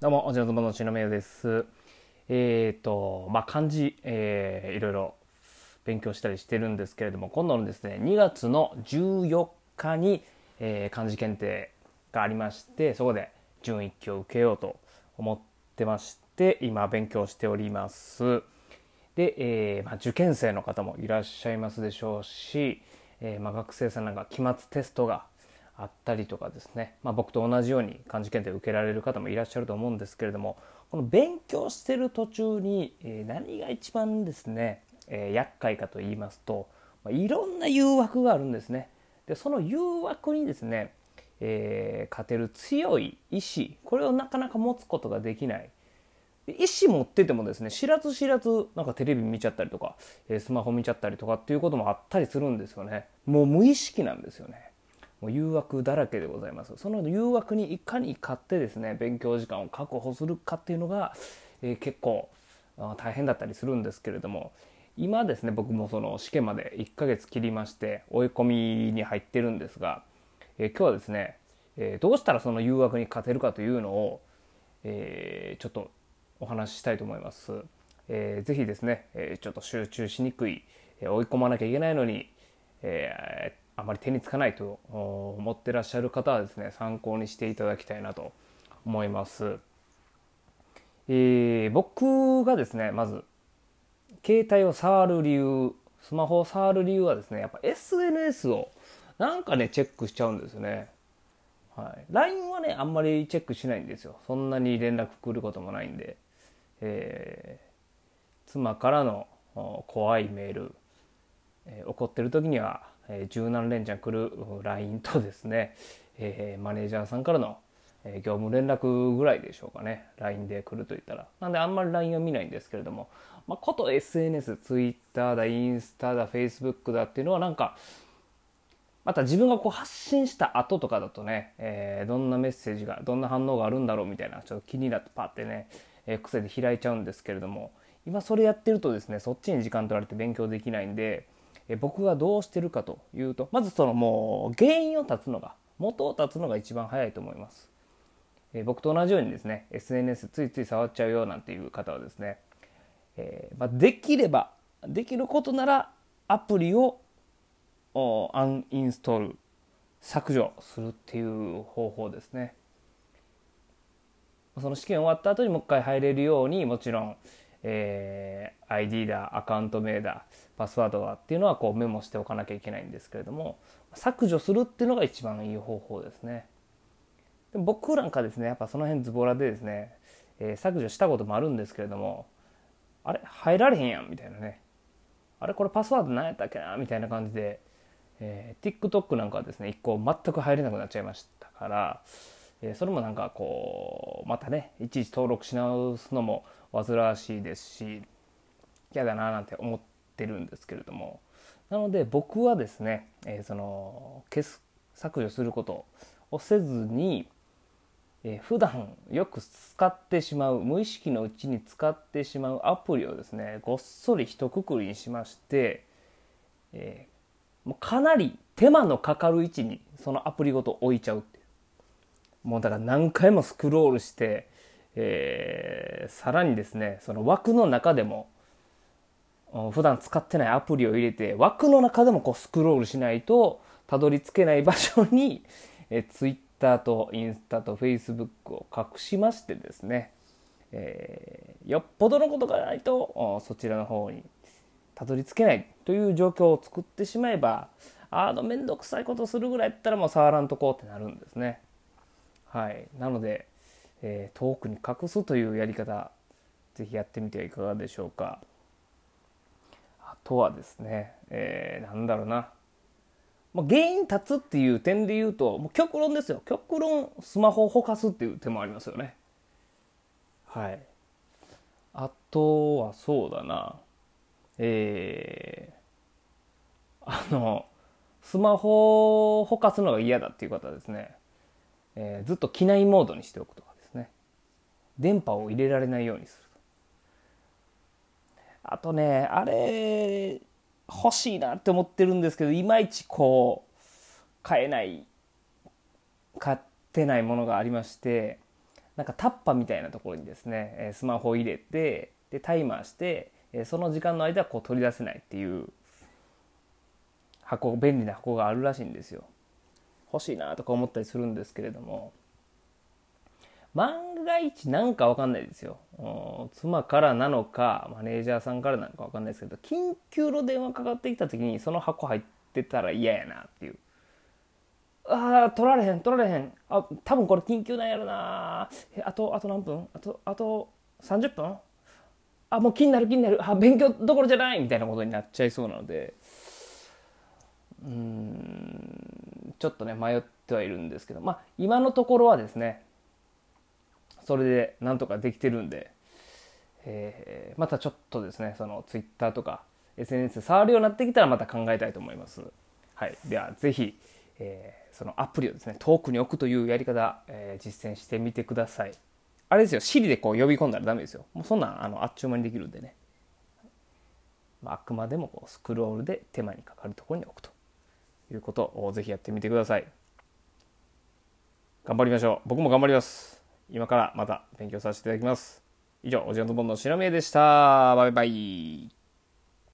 どうも、おじのずぼのしのめよです。えっ、ー、と、まあ、漢字、えー、いろいろ勉強したりしてるんですけれども、今度のですね、2月の14日に、えー、漢字検定がありまして、そこで準一級を受けようと思ってまして、今勉強しております。で、えー、まあ、受験生の方もいらっしゃいますでしょうし、え、まあ、学生さんなんか期末テストがあったりとかですね、まあ、僕と同じように漢字検定を受けられる方もいらっしゃると思うんですけれどもこの勉強してる途中に、何が一番ですね、え厄介かと言いますと、まいろんな誘惑があるんですね。でその誘惑にですね、えー、勝てる強い意志これをなかなか持つことができない。意思持っててもですね知らず知らずなんかテレビ見ちゃったりとか、スマホ見ちゃったりとかっていうこともあったりするんですよね。もう無意識なんですよね。もう誘惑だらけでございますその誘惑にいかに勝ってですね勉強時間を確保するかっていうのが、えー、結構大変だったりするんですけれども今ですね僕もその試験まで1ヶ月切りまして追い込みに入ってるんですが、えー、今日はですね、えー、どうしたらその誘惑に勝てるかというのを、えー、ちょっとお話ししたいと思います。えー、ぜひですね、え、ちょっと集中しにくい、え、追い込まなきゃいけないのに、えあまり手につかないと思ってらっしゃる方はですね参考にしていただきたいなと思います。えー、僕がですねまず携帯を触る理由スマホを触る理由はですねやっぱ SNS をなんかねチェックしちゃうんですよね。はい、LINE はねあんまりチェックしないんですよそんなに連絡来ることもないんで、えー、妻からの怖いメール、え、怒ってる時にはえ十何連チャン来る LINE とですね、えーマネージャーさんからの業務連絡ぐらいでしょうかね。LINE で来ると言ったら。なんであんまり LINE は見ないんですけれども、まあ、こと SNS、Twitter だ、インスタだ、Facebook だっていうのはなんかまた自分がこう発信した後とかだとね、えー、どんなメッセージがどんな反応があるんだろうみたいなちょっと気になってパッてね、えー、癖で開いちゃうんですけれども。今それやってるとですねそっちに時間取られて勉強できないんで僕がどうしてるかというとまずそのもう原因を断つのが元を断つのが一番早いと思います。え僕と同じようにですね SNS ついつい触っちゃうよなんていう方はですね、えー、まあ、できればできることならアプリをアンインストール削除するっていう方法ですね。その試験終わった後にもう一回入れるようにもちろん、えー、ID だアカウント名だパスワードだっていうのはこうメモしておかなきゃいけないんですけれども削除するっていうのが一番いい方法ですね。で僕なんかですねやっぱその辺ズボラでですね、えー、削除したこともあるんですけれどもあれ入られへんやんみたいなねあれこれパスワード何やったっけなみたいな感じで、えー、TikTok なんかはですね一個全く入れなくなっちゃいましたから、え、それもなんかこうまたねいちいち登録し直すのも煩わしいですし嫌だななんて思ってるんですけれども。なので僕はですね、え、その消す削除することをせずに、えー、普段よく使ってしまう無意識のうちに使ってしまうアプリをですねごっそり一括りにしまして、え、もうかなり手間のかかる位置にそのアプリごと置いちゃうってもうだから何回もスクロールしてえー、さらにですねその枠の中でも普段使ってないアプリを入れて枠の中でもこうスクロールしないとたどり着けない場所に、え Twitter とインスタと Facebook を隠しましてですね、えー、よっぽどのことがないとそちらの方にたどり着けないという状況を作ってしまえばあの面倒くさいことするぐらいやったらもう触らんとこうってなるんですね。はい、なのでえー、遠くに隠すというやり方是非やってみてはいかがでしょうか。あとはですね、えー、なんだろうな、まあ、原因立つっていう点で言うともう極論ですよ。極論スマホをほかすっていう手もありますよね。はい。あとはそうだな。えー、あのスマホをほかすのが嫌だっていう方ですね、えー、ずっと機内モードにしておくとかですね。電波を入れられないようにするあとねあれ欲しいなって思ってるんですけどいまいちこう買えない買ってないものがありましてなんかタッパみたいなところにですね、スマホを入れてでタイマーして、その時間の間こう取り出せないっていう箱便利な箱があるらしいんですよ。欲しいなとか思ったりするんですけれども万が一なんか分かんないですよ。妻からなのかマネージャーさんからなのか分かんないですけど緊急の電話かかってきた時にその箱入ってたら嫌やなっていう。ああ取られへん取られへん。あ多分これ緊急なんやろな。あとあと何分？あとあと30分？あもう気になる気になる。あ勉強どころじゃない！みたいなことになっちゃいそうなので。うん。ちょっとね迷ってはいるんですけどまあ今のところはですねそれでなんとかできてるんで、えー、またちょっとですねその Twitter とか SNS で触るようになってきたらまた考えたいと思います。はい、ではぜひ、えー、そのアプリをですね遠くに置くというやり方、えー、実践してみてください。あれですよ、Siri でこう呼び込んだらダメですよ。もうそんなんあのあっちゅう間にできるんでね。まあ、あくまでもこうスクロールで手間にかかるところに置くということをぜひやってみてください。頑張りましょう。僕も頑張ります。今からまた勉強させていただきます。以上、おじやとぼんのしのめでした。バイバイ。